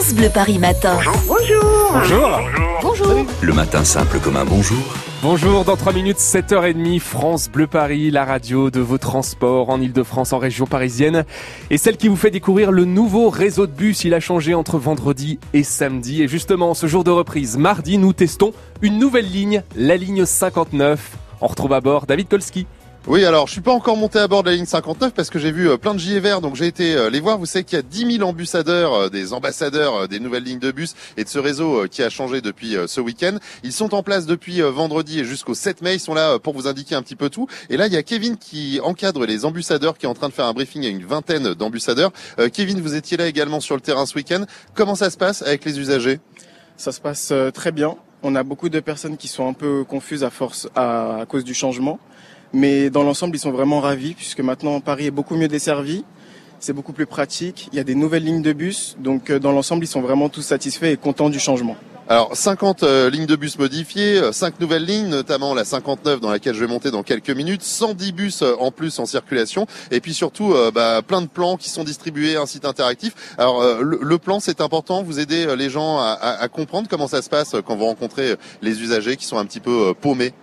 France Bleu Paris Matin. Bonjour. Bonjour. Bonjour. Le matin simple comme un bonjour. Bonjour, dans 3 minutes, 7h30, France Bleu Paris, la radio de vos transports en Ile-de-France, en région parisienne. Et celle qui vous fait découvrir le nouveau réseau de bus. Il a changé entre vendredi et samedi. Et justement, ce jour de reprise, mardi, nous testons une nouvelle ligne, la ligne 59. On retrouve à bord David Kolski. Oui, alors je suis pas encore monté à bord de la ligne 59 parce que j'ai vu euh, plein de gilets verts, donc j'ai été euh, les voir. Vous savez qu'il y a 10 000 ambassadeurs, euh, des ambassadeurs des nouvelles lignes de bus et de ce réseau qui a changé depuis ce week-end. Ils sont en place depuis vendredi et jusqu'au 7 mai. Ils sont là pour vous indiquer un petit peu tout. Et là, il y a Kevin qui encadre les ambassadeurs, qui est en train de faire un briefing à une vingtaine d'ambassadeurs. Kevin, vous étiez là également sur le terrain ce week-end. Comment ça se passe avec les usagers? Ça se passe très bien. On a beaucoup de personnes qui sont un peu confuses à force à cause du changement. Mais dans l'ensemble, ils sont vraiment ravis puisque maintenant Paris est beaucoup mieux desservi. C'est beaucoup plus pratique. Il y a des nouvelles lignes de bus. Donc euh, dans l'ensemble, ils sont vraiment tous satisfaits et contents du changement. Alors 50 euh, lignes de bus modifiées, 5 euh, nouvelles lignes, notamment la 59 dans laquelle je vais monter dans quelques minutes, 110 bus en plus en circulation, et puis surtout bah, plein de plans qui sont distribués, un site interactif. Alors le, plan c'est important, vous aidez les gens à, à, comprendre comment ça se passe quand vous rencontrez les usagers qui sont un petit peu paumés.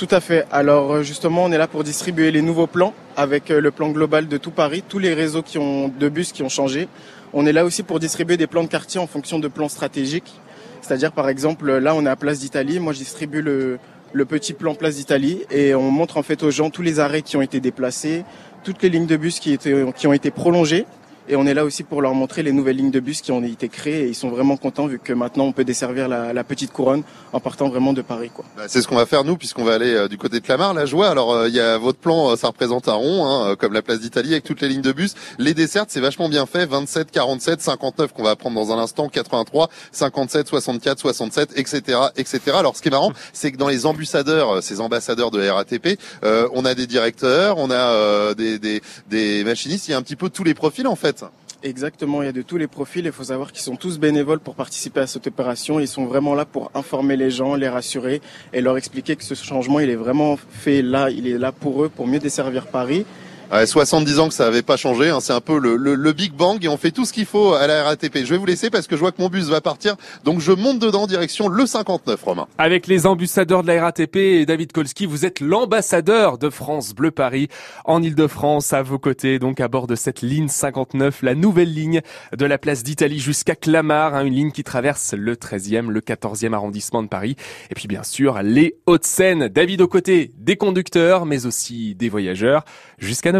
Tout à fait. Alors euh, justement, on est là pour distribuer les nouveaux plans avec euh, le plan global de tout Paris, tous les réseaux de bus qui ont changé. On est là aussi pour distribuer des plans de quartier en fonction de plans stratégiques. C'est-à-dire par exemple, là on est à Place d'Italie, moi je distribue le, petit plan Place d'Italie et on montre en fait aux gens tous les arrêts qui ont été déplacés, toutes les lignes de bus qui ont été prolongées et on est là aussi pour leur montrer les nouvelles lignes de bus qui ont été créées et ils sont vraiment contents vu que maintenant on peut desservir la, petite couronne en partant vraiment de Paris. Bah, c'est ce qu'on va faire nous puisqu'on va aller euh, du côté de Clamart, la joie. Alors euh, il y a votre plan, euh, ça représente un rond, hein, comme la place d'Italie avec toutes les lignes de bus. Les dessertes, c'est vachement bien fait. 27, 47, 59 qu'on va apprendre dans un instant, 83, 57, 64, 67, etc., etc. Alors ce qui est marrant, c'est que dans les ambassadeurs, ces ambassadeurs de la RATP, on a des directeurs, on a des, des, des machinistes, il y a un petit peu tous les profils en fait. Exactement, il y a de tous les profils. Il faut savoir qu'ils sont tous bénévoles pour participer à cette opération. Ils sont vraiment là pour informer les gens, les rassurer et leur expliquer que ce changement, il est vraiment fait là, il est là pour eux, pour mieux desservir Paris. Ouais, 70 ans que ça n'avait pas changé, hein, c'est un peu le, le, le, Big Bang et on fait tout ce qu'il faut à la RATP. Je vais vous laisser parce que je vois que mon bus va partir, donc je monte dedans direction le 59, Romain. Avec les ambassadeurs de la RATP et David Kolski, vous êtes l'ambassadeur de France Bleu Paris en Ile-de-France à vos côtés, donc à bord de cette ligne 59, la nouvelle ligne de la place d'Italie jusqu'à Clamart, hein, une ligne qui traverse le 13e, le 14e arrondissement de Paris et puis bien sûr les Hauts-de-Seine. David aux côtés des conducteurs mais aussi des voyageurs jusqu'à 9